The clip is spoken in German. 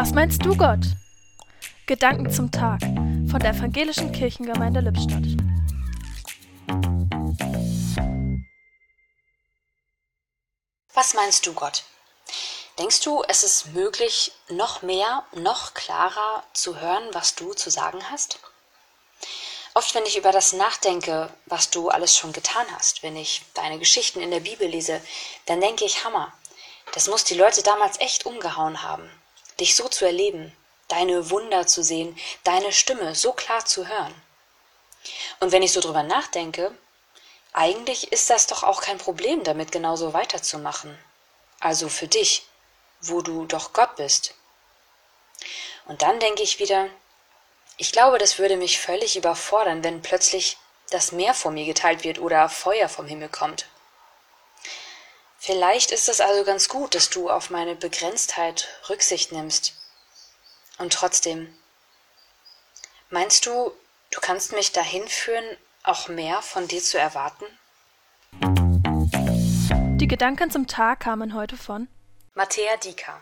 Was meinst du, Gott? Gedanken zum Tag von der Evangelischen Kirchengemeinde Lippstadt. Was meinst du, Gott? Denkst du, es ist möglich, noch mehr, noch klarer zu hören, was du zu sagen hast? Oft, wenn ich über das nachdenke, was du alles schon getan hast, wenn ich deine Geschichten in der Bibel lese, dann denke ich, Hammer, das muss die Leute damals echt umgehauen haben, dich so zu erleben, deine Wunder zu sehen, deine Stimme so klar zu hören. Und wenn ich so drüber nachdenke, eigentlich ist das doch auch kein Problem, damit genauso weiterzumachen. Also für dich, wo du doch Gott bist. Und dann denke ich wieder, ich glaube, das würde mich völlig überfordern, wenn plötzlich das Meer vor mir geteilt wird oder Feuer vom Himmel kommt. Vielleicht ist es also ganz gut, dass du auf meine Begrenztheit Rücksicht nimmst. Und trotzdem, meinst du, du kannst mich dahin führen, auch mehr von dir zu erwarten? Die Gedanken zum Tag kamen heute von Matthäa Dieker